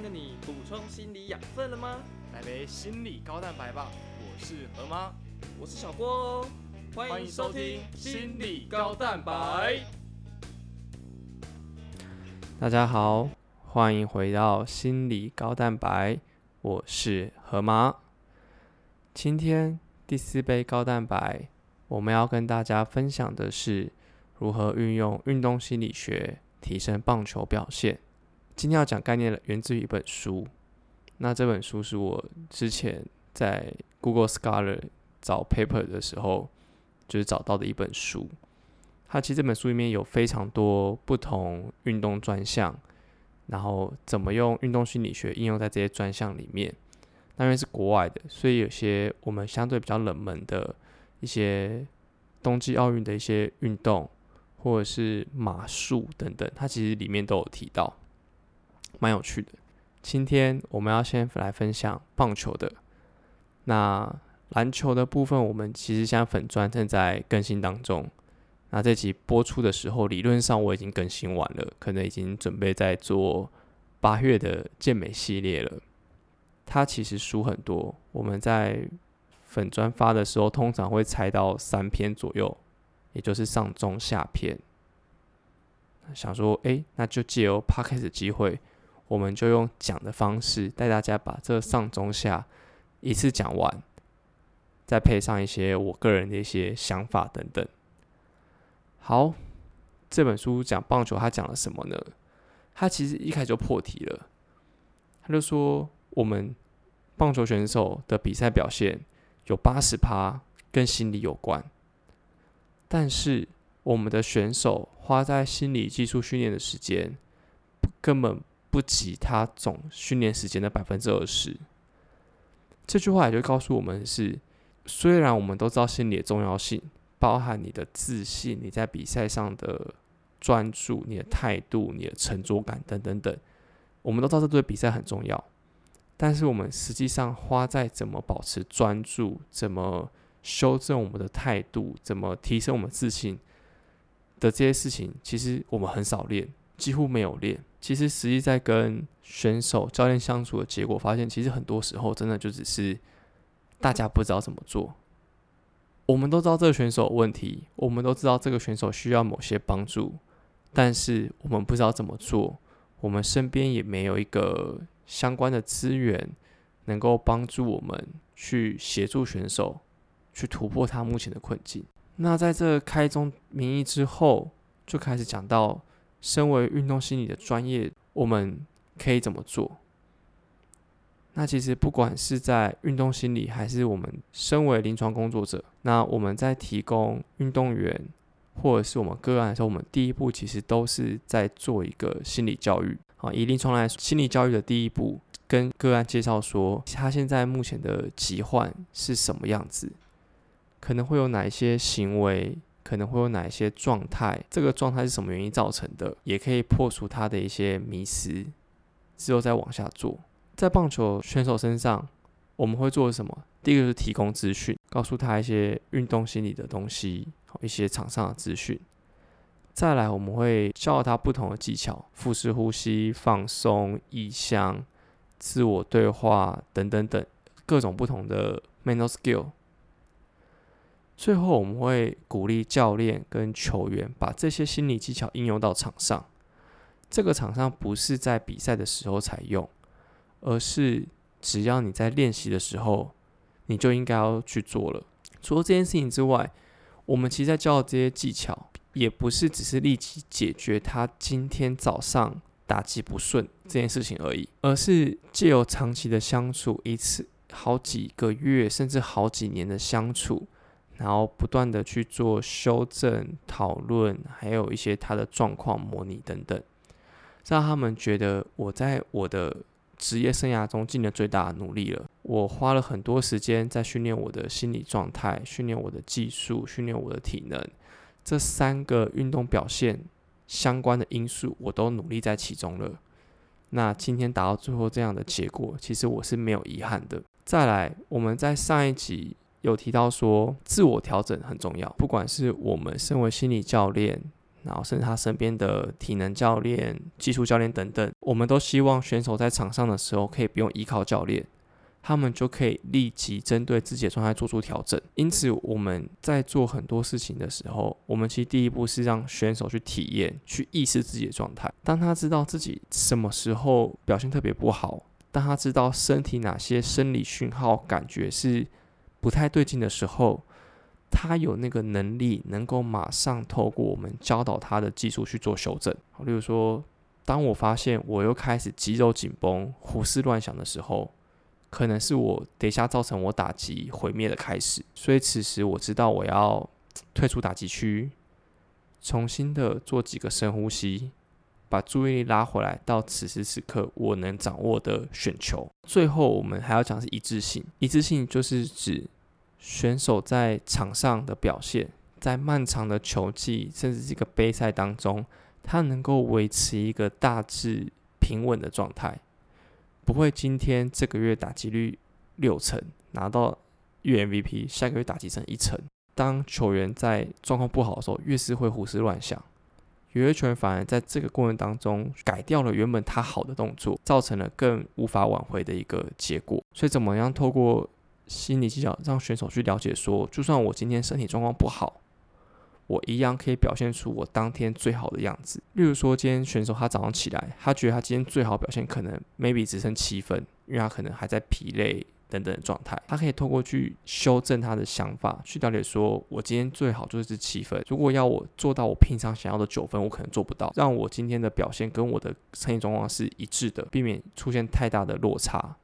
天的你补充心理养分了吗？来杯心理高蛋白吧！我是何妈，我是小郭哦，欢迎收听心理高蛋白。大家好，欢迎回到心理高蛋白，我是何妈。今天第四杯高蛋白，我们要跟大家分享的是如何运用运动心理学提升棒球表现。今天要讲概念的源自于一本书，那这本书是我之前在 Google Scholar 找 paper 的时候，就是找到的一本书。它其实这本书里面有非常多不同运动专项，然后怎么用运动心理学应用在这些专项里面。那因为是国外的，所以有些我们相对比较冷门的一些冬季奥运的一些运动，或者是马术等等，它其实里面都有提到。蛮有趣的。今天我们要先来分享棒球的。那篮球的部分，我们其实现在粉砖正在更新当中。那这集播出的时候，理论上我已经更新完了，可能已经准备在做八月的健美系列了。它其实书很多，我们在粉砖发的时候，通常会拆到三篇左右，也就是上中下篇。想说，哎，那就借由 p o d c a s 的机会。我们就用讲的方式带大家把这上中下一次讲完，再配上一些我个人的一些想法等等。好，这本书讲棒球，他讲了什么呢？他其实一开始就破题了，他就说我们棒球选手的比赛表现有八十趴跟心理有关，但是我们的选手花在心理技术训练的时间根本。不及他总训练时间的百分之二十。这句话也就告诉我们是：虽然我们都知道心理的重要性，包含你的自信、你在比赛上的专注、你的态度、你的沉着感等等等，我们都知道这对比赛很重要。但是我们实际上花在怎么保持专注、怎么修正我们的态度、怎么提升我们自信的这些事情，其实我们很少练，几乎没有练。其实，实际在跟选手、教练相处的结果，发现其实很多时候真的就只是大家不知道怎么做。我们都知道这个选手有问题，我们都知道这个选手需要某些帮助，但是我们不知道怎么做。我们身边也没有一个相关的资源，能够帮助我们去协助选手去突破他目前的困境。那在这开宗明义之后，就开始讲到。身为运动心理的专业，我们可以怎么做？那其实不管是在运动心理，还是我们身为临床工作者，那我们在提供运动员或者是我们个案的时候，我们第一步其实都是在做一个心理教育。啊，以临床来说，心理教育的第一步，跟个案介绍说他现在目前的疾患是什么样子，可能会有哪一些行为。可能会有哪一些状态？这个状态是什么原因造成的？也可以破除他的一些迷思，之后再往下做。在棒球选手身上，我们会做什么？第一个是提供资讯，告诉他一些运动心理的东西，一些场上的资讯。再来，我们会教他不同的技巧：腹式呼吸、放松、意向、自我对话等等等，各种不同的 mental skill。最后，我们会鼓励教练跟球员把这些心理技巧应用到场上。这个场上不是在比赛的时候才用，而是只要你在练习的时候，你就应该要去做了。除了这件事情之外，我们其实在教的这些技巧，也不是只是立即解决他今天早上打击不顺这件事情而已，而是借由长期的相处，一次好几个月甚至好几年的相处。然后不断的去做修正、讨论，还有一些他的状况模拟等等，让他们觉得我在我的职业生涯中尽了最大的努力了。我花了很多时间在训练我的心理状态、训练我的技术、训练我的体能，这三个运动表现相关的因素，我都努力在其中了。那今天达到最后这样的结果，其实我是没有遗憾的。再来，我们在上一集。有提到说，自我调整很重要。不管是我们身为心理教练，然后甚至他身边的体能教练、技术教练等等，我们都希望选手在场上的时候可以不用依靠教练。他们就可以立即针对自己的状态做出调整。因此，我们在做很多事情的时候，我们其实第一步是让选手去体验、去意识自己的状态。当他知道自己什么时候表现特别不好，当他知道身体哪些生理讯号感觉是不太对劲的时候，他有那个能力能够马上透过我们教导他的技术去做修正。例如说，当我发现我又开始肌肉紧绷、胡思乱想的时候。可能是我等一下造成我打击毁灭的开始，所以此时我知道我要退出打击区，重新的做几个深呼吸，把注意力拉回来到此时此刻我能掌握的选球。最后我们还要讲是一致性，一致性就是指选手在场上的表现，在漫长的球季甚至这个杯赛当中，他能够维持一个大致平稳的状态。不会，今天这个月打击率六成，拿到月 MVP，下个月打击成一成。当球员在状况不好的时候，越是会胡思乱想。有些球员反而在这个过程当中改掉了原本他好的动作，造成了更无法挽回的一个结果。所以，怎么样透过心理技巧让选手去了解说，就算我今天身体状况不好。我一样可以表现出我当天最好的样子。例如说，今天选手他早上起来，他觉得他今天最好表现可能 maybe 只剩七分，因为他可能还在疲累等等的状态。他可以透过去修正他的想法，去了解说，我今天最好就是七分。如果要我做到我平常想要的九分，我可能做不到。让我今天的表现跟我的身体状况是一致的，避免出现太大的落差。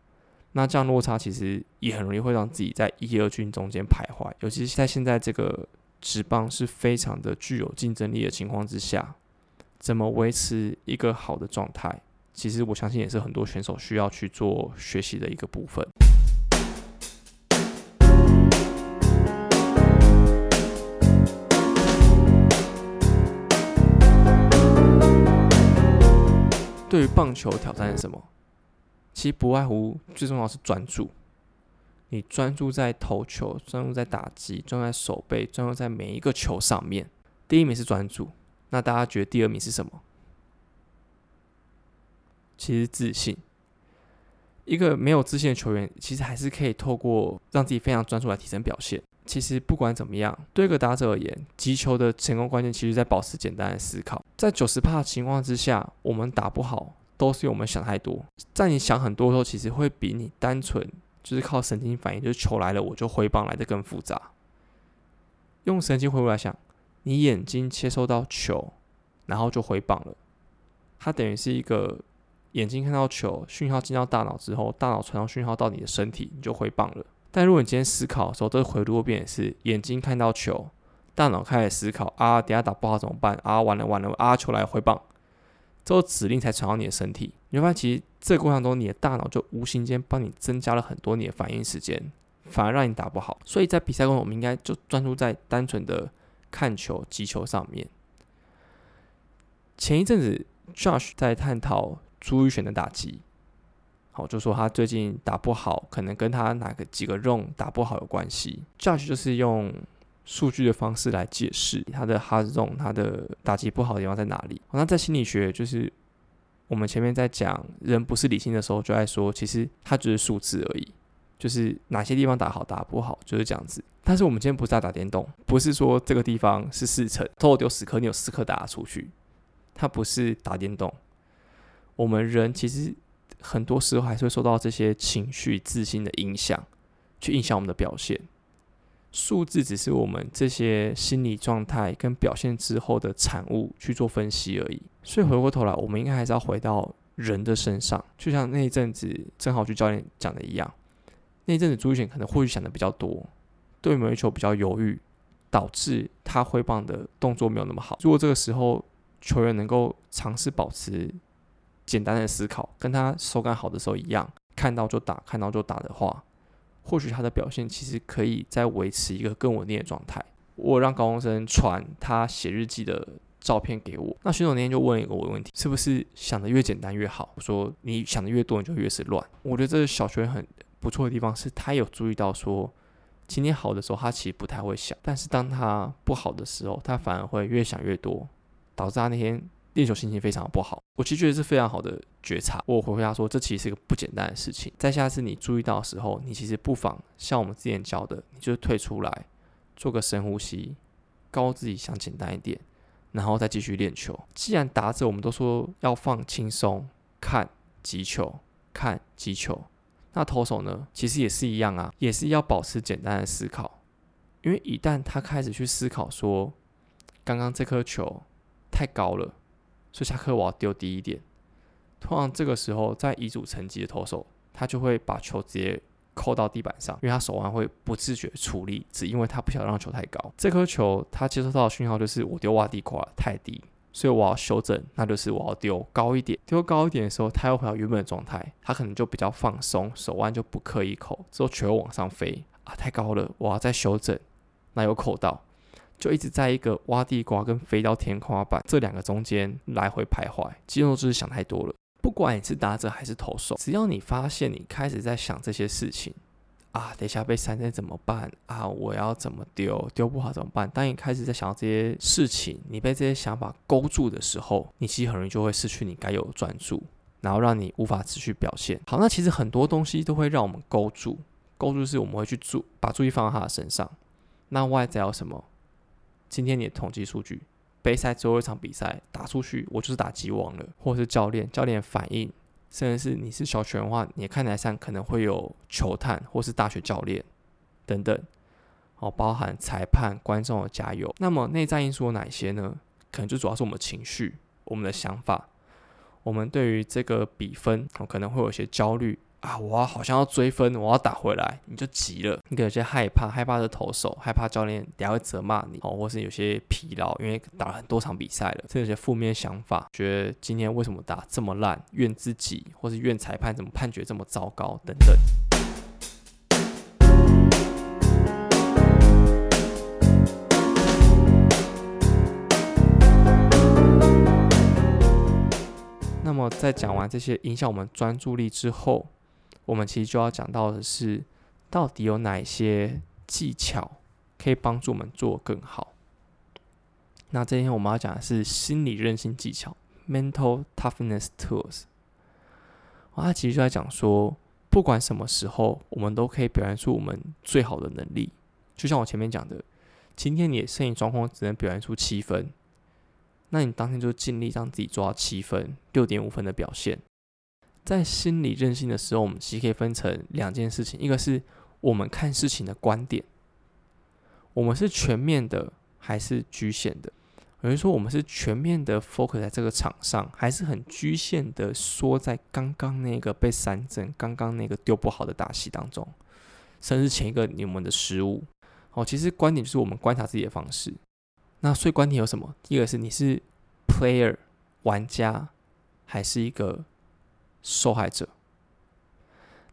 那这样落差其实也很容易会让自己在一、二军中间徘徊，尤其是在现在这个。职棒是非常的具有竞争力的情况之下，怎么维持一个好的状态？其实我相信也是很多选手需要去做学习的一个部分。对于棒球挑战是什么？其实不外乎最重要是专注。你专注在投球，专注在打击，专注在手背，专注在每一个球上面。第一名是专注，那大家觉得第二名是什么？其实自信。一个没有自信的球员，其实还是可以透过让自己非常专注来提升表现。其实不管怎么样，对一个打者而言，击球的成功关键其实在保持简单的思考。在九十帕的情况之下，我们打不好，都是因为我们想太多。在你想很多的时候，其实会比你单纯。就是靠神经反应，就是球来了我就挥棒来的更复杂。用神经回过来想，你眼睛接收到球，然后就挥棒了。它等于是一个眼睛看到球，讯号进到大脑之后，大脑传到讯号到你的身体，你就挥棒了。但如果你今天思考的时候，这个回路变是眼睛看到球，大脑开始思考啊，等下打不好怎么办？啊，完了完了，啊，球来挥棒。之后指令才传到你的身体，你会发现其实这个过程中，你的大脑就无形间帮你增加了很多你的反应时间，反而让你打不好。所以在比赛中，我们应该就专注在单纯的看球、击球上面。前一阵子，Josh 在探讨朱雨璇的打击，好，就说他最近打不好，可能跟他哪个几个 run 打不好有关系。Josh 就是用。数据的方式来解释他的 hard zone，他的打击不好的地方在哪里？那在心理学，就是我们前面在讲人不是理性的时候，就在说，其实它只是数字而已，就是哪些地方打好，打不好，就是这样子。但是我们今天不是在打电动，不是说这个地方是四成，偷丢十颗，你有四颗打出去，它不是打电动。我们人其实很多时候还是会受到这些情绪、自信的影响，去影响我们的表现。数字只是我们这些心理状态跟表现之后的产物去做分析而已。所以回过头来，我们应该还是要回到人的身上。就像那一阵子正好去教练讲的一样，那一阵子朱玉贤可能或许想的比较多，对某一球比较犹豫，导致他挥棒的动作没有那么好。如果这个时候球员能够尝试保持简单的思考，跟他手感好的时候一样，看到就打，看到就打的话。或许他的表现其实可以再维持一个更稳定的状态。我让高中生传他写日记的照片给我，那选手那天就问了一个我问题：是不是想的越简单越好？我说你想的越多，你就越是乱。我觉得这个小学很不错的地方是，他有注意到说，今天好的时候他其实不太会想，但是当他不好的时候，他反而会越想越多，导致他那天练球心情非常不好。我其实觉得是非常好的觉察。我回回答说，这其实是一个不简单的事情。在下次你注意到的时候，你其实不妨像我们之前教的，你就退出来，做个深呼吸，告诉自己想简单一点，然后再继续练球。既然打者我们都说要放轻松，看击球，看击球，那投手呢，其实也是一样啊，也是要保持简单的思考。因为一旦他开始去思考说，刚刚这颗球太高了，所以下课我要丢低一点。通常这个时候，在遗嘱层级的投手，他就会把球直接扣到地板上，因为他手腕会不自觉处理，只因为他不想让球太高。这颗球他接收到的讯号就是我丢洼地块太低，所以我要修正，那就是我要丢高一点。丢高一点的时候，他又回到原本的状态，他可能就比较放松，手腕就不刻意扣，之后球往上飞啊，太高了，我要再修正。那有扣到，就一直在一个挖地瓜跟飞到天花板这两个中间来回徘徊。肌肉就是想太多了。不管你是打者还是投手，只要你发现你开始在想这些事情啊，等一下被三振怎么办啊？我要怎么丢？丢不好怎么办？当你开始在想到这些事情，你被这些想法勾住的时候，你其实很容易就会失去你该有的专注，然后让你无法持续表现。好，那其实很多东西都会让我们勾住，勾住是我们会去注把注意放在他的身上。那外在有什么？今天你的统计数据，杯赛最后一场比赛打出去，我就是打击王了，或者是教练教练反应，甚至是你是小拳的话，你看台上可能会有球探或是大学教练等等，哦，包含裁判、观众的加油。那么内在因素有哪些呢？可能就主要是我们的情绪、我们的想法，我们对于这个比分，哦，可能会有一些焦虑。啊！我好像要追分，我要打回来，你就急了。你可有些害怕，害怕是投手，害怕教练等下会责骂你，哦，或是有些疲劳，因为打了很多场比赛了，这有些负面想法，觉得今天为什么打这么烂，怨自己，或是怨裁判怎么判决这么糟糕等等。那么在讲完这些影响我们专注力之后，我们其实就要讲到的是，到底有哪些技巧可以帮助我们做更好？那今天我们要讲的是心理韧性技巧 （mental toughness tools）。它其实就在讲说，不管什么时候，我们都可以表现出我们最好的能力。就像我前面讲的，今天你的身体状况只能表现出七分，那你当天就尽力让自己做到七分、六点五分的表现。在心理韧性的时候，我们其实可以分成两件事情：一个是我们看事情的观点，我们是全面的还是局限的？有人说我们是全面的 focus 在这个场上，还是很局限的缩在刚刚那个被三振、刚刚那个丢不好的打戏当中，甚至前一个你们的失误。哦，其实观点就是我们观察自己的方式。那所以观点有什么？第一个是你是 player 玩家，还是一个？受害者，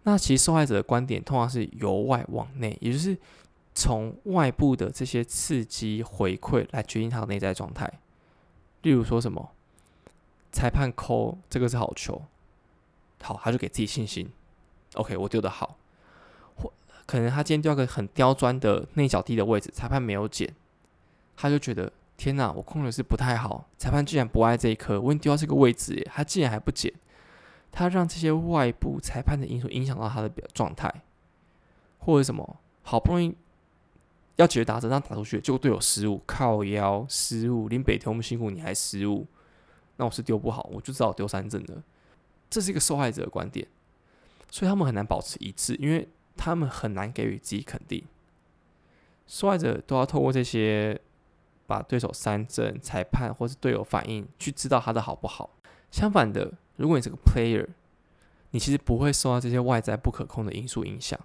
那其实受害者的观点通常是由外往内，也就是从外部的这些刺激回馈来决定他的内在状态。例如说什么，裁判扣这个是好球，好，他就给自己信心。OK，我丢的好，或可能他今天丢个很刁钻的内角地的位置，裁判没有捡，他就觉得天哪，我控的是不太好，裁判竟然不爱这一颗，我丢到这个位置，他竟然还不捡。他让这些外部裁判的因素影响到他的状态，或者什么，好不容易要解决打折，让打出去，结果队友失误，靠腰失误，林北天我们辛苦你还失误，那我是丢不好，我就知道丢三振了。这是一个受害者的观点，所以他们很难保持一致，因为他们很难给予自己肯定。受害者都要透过这些把对手三振、裁判或是队友反应，去知道他的好不好。相反的。如果你是个 player，你其实不会受到这些外在不可控的因素影响。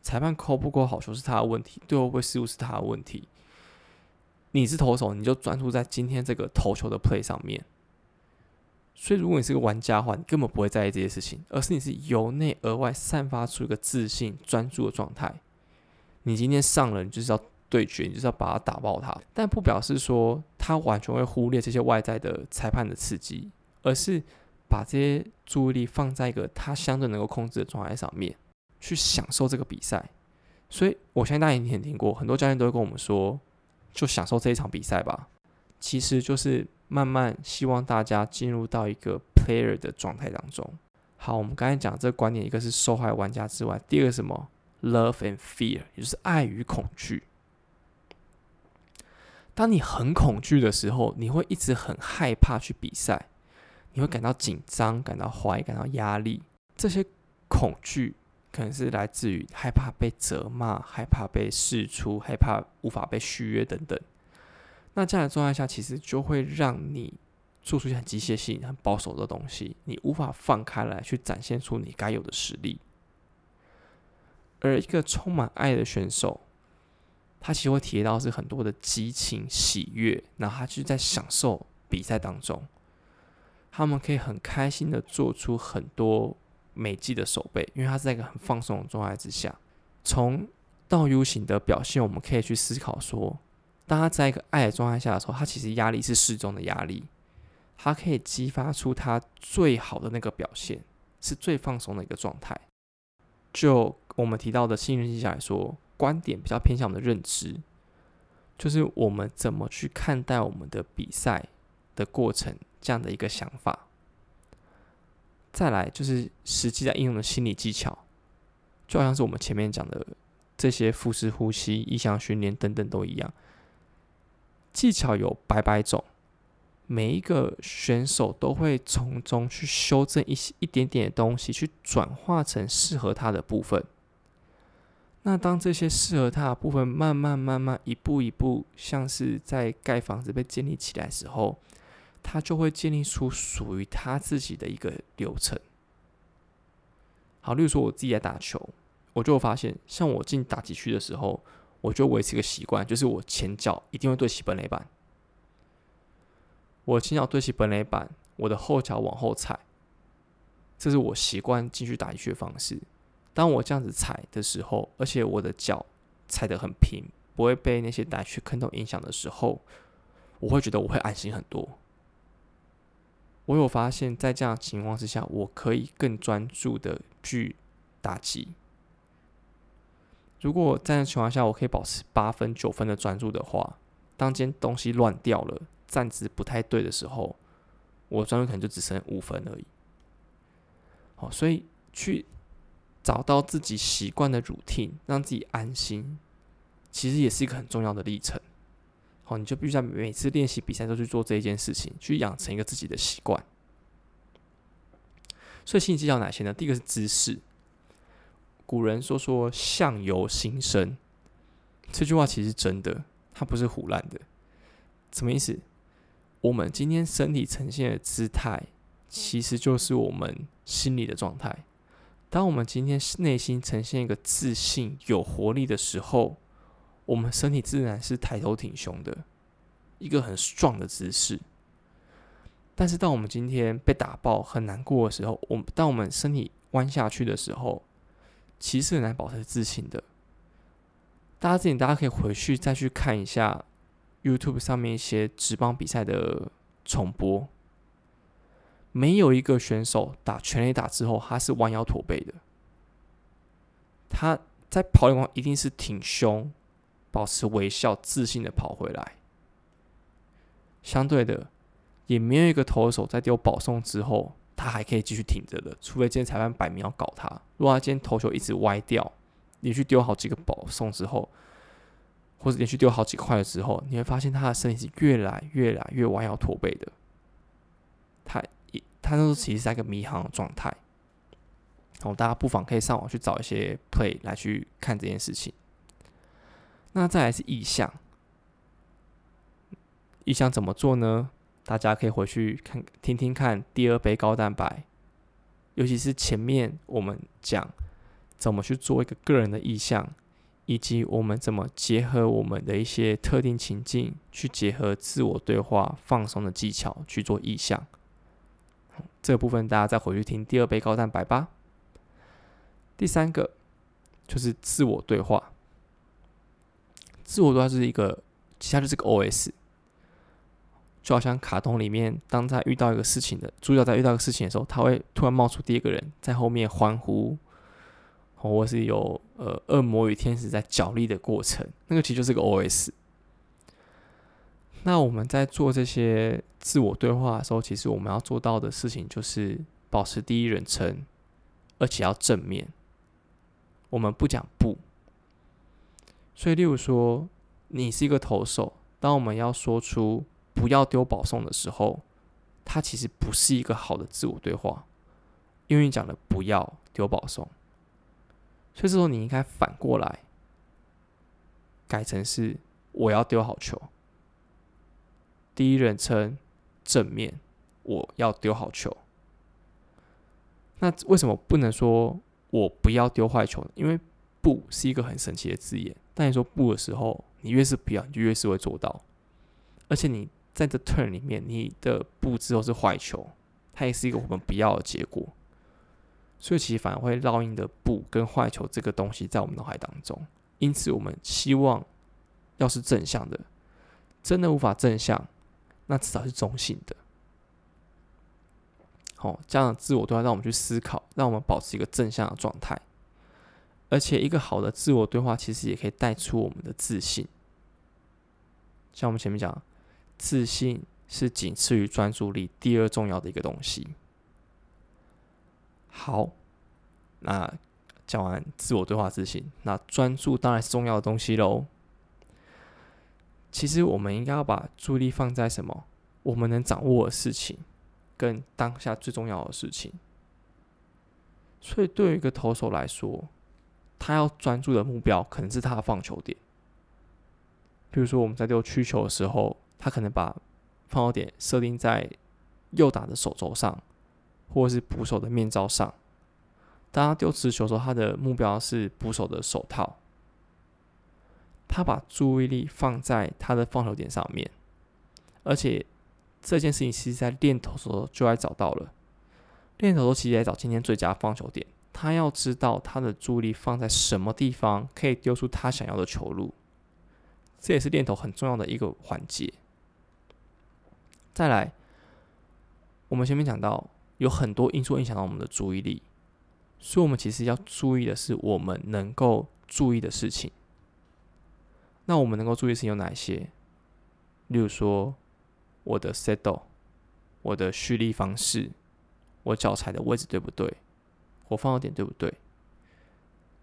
裁判扣不够好球是他的问题，队友会失误是他的问题。你是投手，你就专注在今天这个投球的 play 上面。所以，如果你是个玩家的话，你根本不会在意这些事情，而是你是由内而外散发出一个自信、专注的状态。你今天上了，你就是要对决，你就是要把它打爆它。但不表示说他完全会忽略这些外在的裁判的刺激，而是。把这些注意力放在一个他相对能够控制的状态上面，去享受这个比赛。所以，我相信大家也听过，很多教练都会跟我们说，就享受这一场比赛吧。其实就是慢慢希望大家进入到一个 player 的状态当中。好，我们刚才讲这个观点，一个是受害玩家之外，第二个什么？Love and fear，也就是爱与恐惧。当你很恐惧的时候，你会一直很害怕去比赛，你会感到紧张、感到怀疑、感到压力。这些恐惧可能是来自于害怕被责骂、害怕被释出、害怕无法被续约等等。那这样的状态下，其实就会让你做出一些很机械性、很保守的东西，你无法放开来去展现出你该有的实力。而一个充满爱的选手。他其实会体验到是很多的激情、喜悦，然后他就在享受比赛当中。他们可以很开心的做出很多美技的手背，因为他是在一个很放松的状态之下。从倒 U 型的表现，我们可以去思考说，当他在一个爱的状态下的时候，他其实压力是适中的压力，他可以激发出他最好的那个表现，是最放松的一个状态。就我们提到的信任技巧来说。观点比较偏向我们的认知，就是我们怎么去看待我们的比赛的过程这样的一个想法。再来就是实际在应用的心理技巧，就好像是我们前面讲的这些腹式呼吸、意向训练等等都一样，技巧有百百种，每一个选手都会从中去修正一些一点点的东西，去转化成适合他的部分。那当这些适合他的部分慢慢慢慢一步一步，像是在盖房子被建立起来时候，他就会建立出属于他自己的一个流程。好，例如说我自己在打球，我就发现，像我进打击区的时候，我就维持一个习惯，就是我前脚一定会对齐本垒板，我前脚对齐本垒板，我的后脚往后踩，这是我习惯进去打击区的方式。当我这样子踩的时候，而且我的脚踩得很平，不会被那些打去坑洞影响的时候，我会觉得我会安心很多。我有发现，在这样情况之下，我可以更专注的去打击。如果在那情况下，我可以保持八分、九分的专注的话，当间东西乱掉了，站姿不太对的时候，我专注可能就只剩五分而已。好，所以去。找到自己习惯的 routine，让自己安心，其实也是一个很重要的历程。好，你就必须在每次练习比赛都去做这一件事情，去养成一个自己的习惯。所以心理技巧哪些呢？第一个是姿势。古人说说相由心生，这句话其实真的，它不是胡乱的。什么意思？我们今天身体呈现的姿态，其实就是我们心理的状态。当我们今天内心呈现一个自信、有活力的时候，我们身体自然是抬头挺胸的，一个很壮的姿势。但是，当我们今天被打爆、很难过的时候，我们当我们身体弯下去的时候，其实很难保持自信的。大家自己大家可以回去再去看一下 YouTube 上面一些直棒比赛的重播。没有一个选手打全垒打之后，他是弯腰驼背的。他在跑垒光一定是挺胸，保持微笑、自信的跑回来。相对的，也没有一个投手在丢保送之后，他还可以继续挺着的。除非今天裁判摆明要搞他。如果他今天投球一直歪掉，连续丢好几个保送之后，或者连续丢好几块了之后，你会发现他的身体是越来越来越弯腰驼背的。他一。他那时候其实在一个迷航的状态，然后大家不妨可以上网去找一些 play 来去看这件事情。那再来是意向，意向怎么做呢？大家可以回去看听听看第二杯高蛋白，尤其是前面我们讲怎么去做一个个人的意向，以及我们怎么结合我们的一些特定情境，去结合自我对话、放松的技巧去做意向。这部分大家再回去听第二杯高蛋白吧。第三个就是自我对话，自我对话是一个，其他就是个 O.S.，就好像卡通里面，当在遇到一个事情的主角在遇到一个事情的时候，他会突然冒出第一个人在后面欢呼，或是有呃恶魔与天使在角力的过程，那个其实就是个 O.S. 那我们在做这些自我对话的时候，其实我们要做到的事情就是保持第一人称，而且要正面。我们不讲不。所以，例如说，你是一个投手，当我们要说出不要丢保送的时候，它其实不是一个好的自我对话，因为你讲了不要丢保送，所以这时候你应该反过来改成是我要丢好球。第一人称正面，我要丢好球。那为什么不能说我不要丢坏球呢？因为“不”是一个很神奇的字眼。当你说“不”的时候，你越是不要，你就越是会做到。而且你在这 turn 里面，你的“不”之后是坏球，它也是一个我们不要的结果。所以其实反而会烙印的“不”跟坏球这个东西在我们脑海当中。因此，我们希望要是正向的，真的无法正向。那至少是中性的，好，这样的自我都要让我们去思考，让我们保持一个正向的状态，而且一个好的自我对话其实也可以带出我们的自信。像我们前面讲，自信是仅次于专注力第二重要的一个东西。好，那讲完自我对话自信，那专注当然是重要的东西喽。其实我们应该要把注意力放在什么？我们能掌握的事情，跟当下最重要的事情。所以，对于一个投手来说，他要专注的目标可能是他的放球点。比如说，我们在丢曲球的时候，他可能把放球点设定在右打的手肘上，或者是捕手的面罩上。当他丢直球的时候，他的目标是捕手的手套。他把注意力放在他的放球点上面，而且这件事情其实在练投的时候就来找到了。练投其实来找今天最佳放球点，他要知道他的注意力放在什么地方，可以丢出他想要的球路。这也是练头很重要的一个环节。再来，我们前面讲到有很多因素影响到我们的注意力，所以我们其实要注意的是我们能够注意的事情。那我们能够注意的事情有哪些？例如说，我的 settle，我的蓄力方式，我脚踩的位置对不对？我放的点对不对？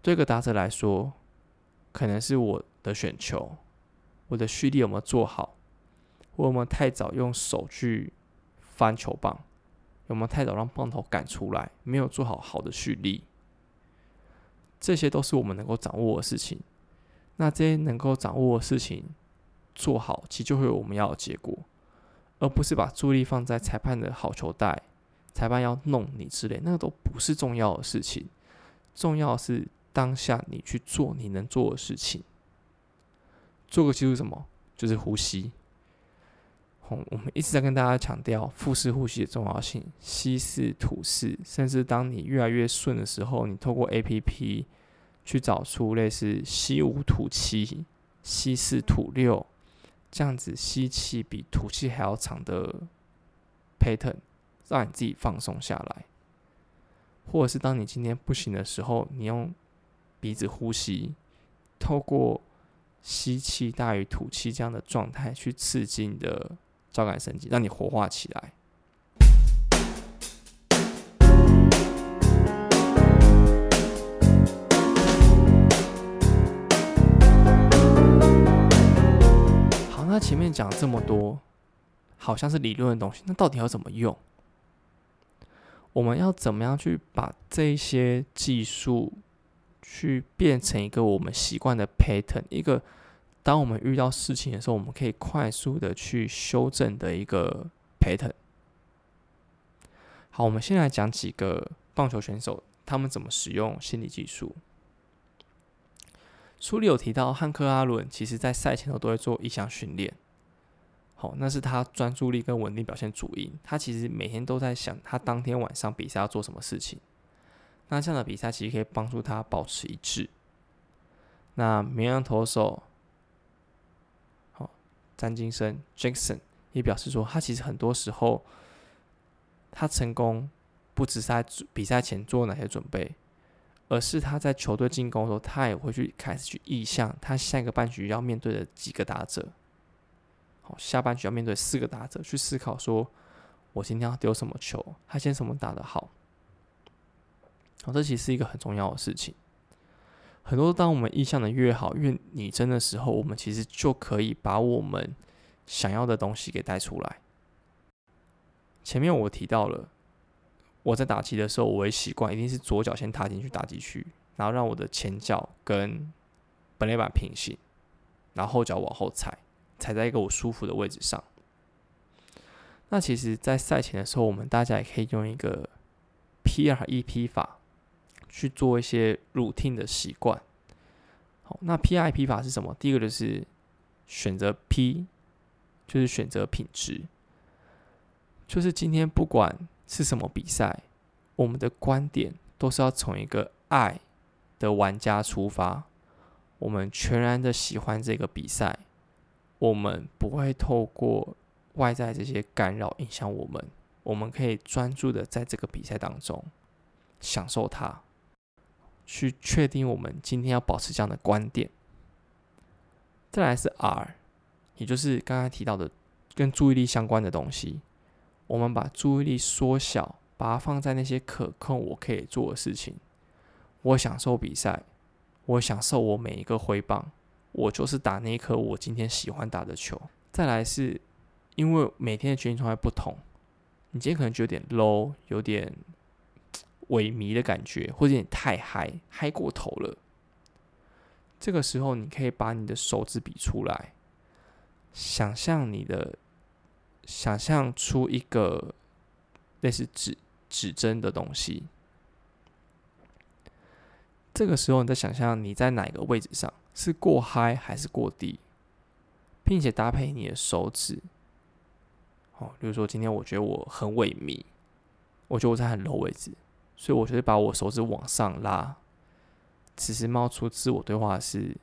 对个打者来说，可能是我的选球，我的蓄力有没有做好？我有没有太早用手去翻球棒？有没有太早让棒头赶出来？没有做好好的蓄力？这些都是我们能够掌握的事情。那这些能够掌握的事情做好，其实就会有我们要的结果，而不是把注意力放在裁判的好球带、裁判要弄你之类，那个都不是重要的事情。重要是当下你去做你能做的事情。做个记录什么？就是呼吸。好，我们一直在跟大家强调腹式呼吸的重要性，吸式、吐式，甚至当你越来越顺的时候，你透过 A P P。去找出类似吸五吐七、吸四吐六这样子吸气比吐气还要长的 pattern，让你自己放松下来。或者是当你今天不行的时候，你用鼻子呼吸，透过吸气大于吐气这样的状态去刺激你的交感神经，让你活化起来。好那前面讲这么多，好像是理论的东西，那到底要怎么用？我们要怎么样去把这些技术去变成一个我们习惯的 pattern，一个当我们遇到事情的时候，我们可以快速的去修正的一个 pattern。好，我们先来讲几个棒球选手他们怎么使用心理技术。书里有提到，汉克阿伦其实在赛前头都会做一项训练。好，那是他专注力跟稳定表现主因。他其实每天都在想，他当天晚上比赛要做什么事情。那这样的比赛其实可以帮助他保持一致。那绵羊投手，好，詹金森 （Jackson） 也表示说，他其实很多时候，他成功不只是在比赛前做哪些准备。而是他在球队进攻的时候，他也会去开始去意向他下一个半局要面对的几个打者。好，下半局要面对四个打者，去思考说，我今天要丢什么球，他今天什么打得好。好，这其实是一个很重要的事情。很多当我们意向的越好、越拟真的时候，我们其实就可以把我们想要的东西给带出来。前面我提到了，我在打击的时候，我会习惯一定是左脚先踏进去打击区，然后让我的前脚跟本垒板平行，然后后脚往后踩，踩在一个我舒服的位置上。那其实，在赛前的时候，我们大家也可以用一个 P R E P 法去做一些 routine 的习惯。好，那 P R E P 法是什么？第一个就是选择 P，就是选择品质。就是今天不管是什么比赛，我们的观点都是要从一个爱的玩家出发，我们全然的喜欢这个比赛，我们不会透过外在这些干扰影响我们，我们可以专注的在这个比赛当中享受它，去确定我们今天要保持这样的观点。再来是 R，也就是刚刚提到的跟注意力相关的东西。我们把注意力缩小，把它放在那些可控、我可以做的事情。我享受比赛，我享受我每一个挥棒，我就是打那一颗我今天喜欢打的球。再来是，因为每天的决定状态不同，你今天可能就有点 low，有点萎靡的感觉，或者有点太嗨，嗨过头了。这个时候，你可以把你的手指比出来，想象你的。想象出一个类似指指针的东西，这个时候你在想象你在哪个位置上，是过嗨还是过低，并且搭配你的手指。哦，比如说今天我觉得我很萎靡，我觉得我在很 low 位置，所以我觉得把我手指往上拉。此时冒出自我对话是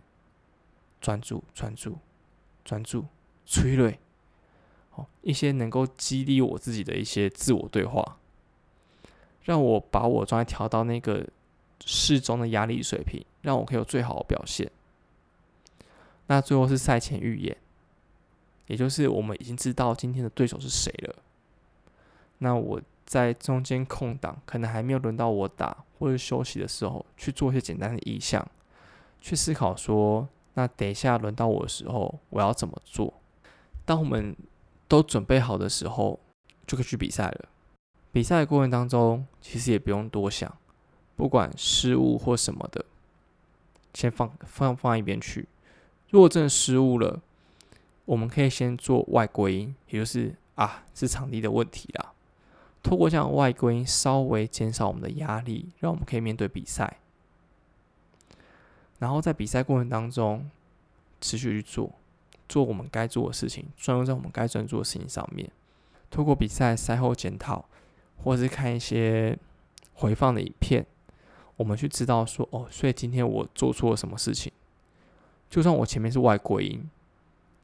专注、专注、专注、催泪。一些能够激励我自己的一些自我对话，让我把我状态调到那个适中的压力水平，让我可以有最好的表现。那最后是赛前预演，也就是我们已经知道今天的对手是谁了。那我在中间空档，可能还没有轮到我打或者休息的时候，去做一些简单的意向，去思考说，那等一下轮到我的时候，我要怎么做？当我们都准备好的时候，就可以去比赛了。比赛的过程当中，其实也不用多想，不管失误或什么的，先放放放一边去。如果真的失误了，我们可以先做外归因，也就是啊，是场地的问题啦。透过这样外归因，稍微减少我们的压力，让我们可以面对比赛。然后在比赛过程当中，持续去做。做我们该做的事情，专注在我们该专注的事情上面。透过比赛赛后检讨，或者是看一些回放的影片，我们去知道说，哦，所以今天我做错了什么事情。就算我前面是外国音，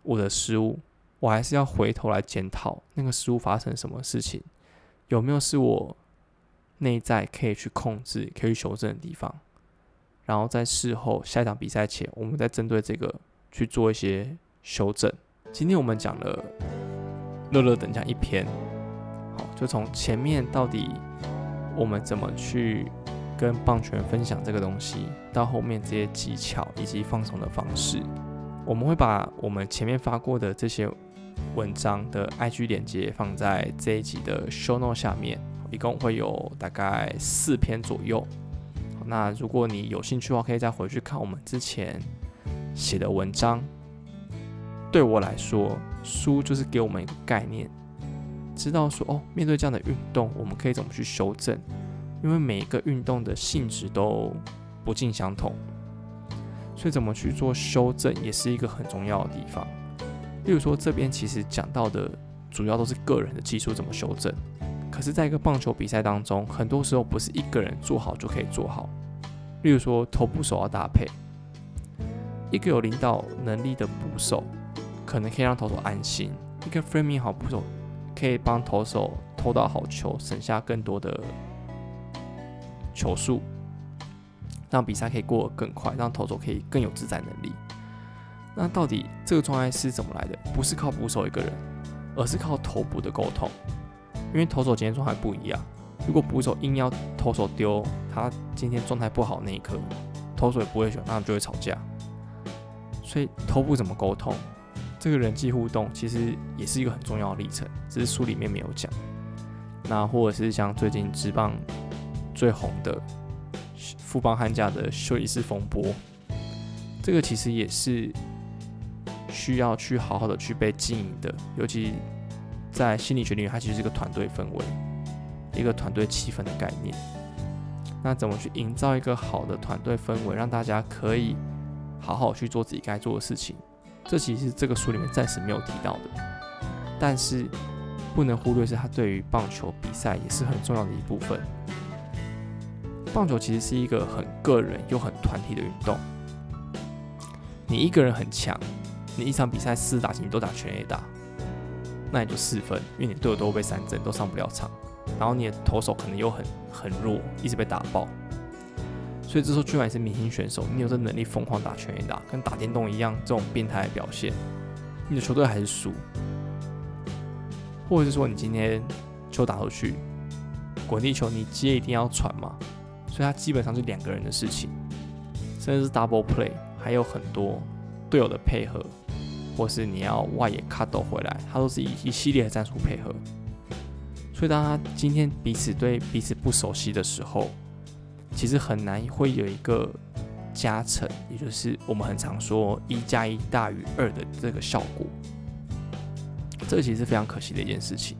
我的失误，我还是要回头来检讨那个失误发生什么事情，有没有是我内在可以去控制、可以修正的地方。然后在事后下一场比赛前，我们再针对这个去做一些。修正。今天我们讲了乐乐等奖一篇，好，就从前面到底我们怎么去跟棒球员分享这个东西，到后面这些技巧以及放松的方式，我们会把我们前面发过的这些文章的 IG 链接放在这一集的 Show Note 下面，一共会有大概四篇左右。那如果你有兴趣的话，可以再回去看我们之前写的文章。对我来说，书就是给我们一个概念，知道说哦，面对这样的运动，我们可以怎么去修正？因为每一个运动的性质都不尽相同，所以怎么去做修正也是一个很重要的地方。例如说，这边其实讲到的主要都是个人的技术怎么修正，可是在一个棒球比赛当中，很多时候不是一个人做好就可以做好。例如说，头部手要搭配，一个有领导能力的捕手。可能可以让投手安心，一个 framing 好捕手可以帮投手投到好球，省下更多的球速，让比赛可以过得更快，让投手可以更有自在能力。那到底这个状态是怎么来的？不是靠捕手一个人，而是靠头部的沟通。因为投手今天状态不一样，如果捕手硬要投手丢，他今天状态不好那一刻，投手也不会选，那就会吵架。所以头部怎么沟通，这个人际互动其实也是一个很重要的历程，只是书里面没有讲。那或者是像最近职棒最红的富邦悍甲的休息室风波，这个其实也是需要去好好的去被经营的，尤其在心理学领域，它其实是一个团队氛围，一个团队气氛的概念。那怎么去营造一个好的团队氛围，让大家可以好好去做自己该做的事情？这其实这个书里面暂时没有提到的，但是不能忽略是它对于棒球比赛也是很重要的一部分。棒球其实是一个很个人又很团体的运动。你一个人很强，你一场比赛四打你都打全 A 打，那你就四分，因为你队友都被三振，都上不了场。然后你的投手可能又很很弱，一直被打爆。所以这时候，就算你是明星选手，你有这能力疯狂打全垒打，跟打电动一样，这种变态的表现，你的球队还是输。或者是说，你今天球打出去，滚地球，你接一定要传嘛？所以它基本上是两个人的事情，甚至是 double play，还有很多队友的配合，或是你要外野 cut 回来，它都是一一系列的战术配合。所以当他今天彼此对彼此不熟悉的时候，其实很难会有一个加成，也就是我们很常说一加一大于二的这个效果。这其实是非常可惜的一件事情。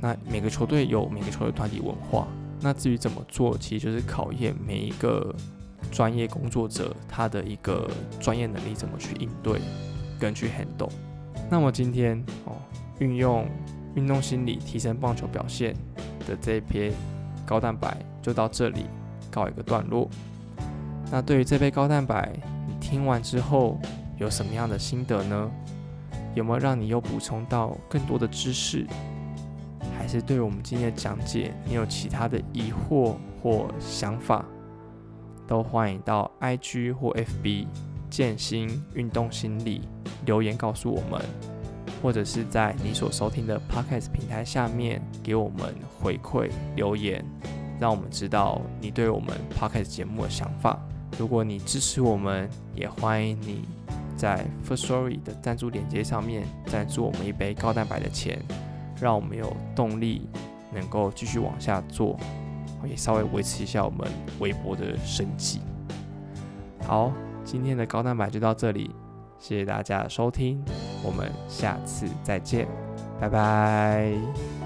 那每个球队有每个球队团体文化，那至于怎么做，其实就是考验每一个专业工作者他的一个专业能力怎么去应对跟去 handle。那么今天哦，运用运动心理提升棒球表现的这一篇高蛋白就到这里。告一个段落。那对于这杯高蛋白，你听完之后有什么样的心得呢？有没有让你又补充到更多的知识？还是对我们今天的讲解，你有其他的疑惑或想法？都欢迎到 IG 或 FB 建心运动心理留言告诉我们，或者是在你所收听的 Podcast 平台下面给我们回馈留言。让我们知道你对我们 podcast 节目的想法。如果你支持我们，也欢迎你在 First Story 的赞助链接上面赞助我们一杯高蛋白的钱，让我们有动力能够继续往下做，也稍微维持一下我们微博的生计。好，今天的高蛋白就到这里，谢谢大家的收听，我们下次再见，拜拜。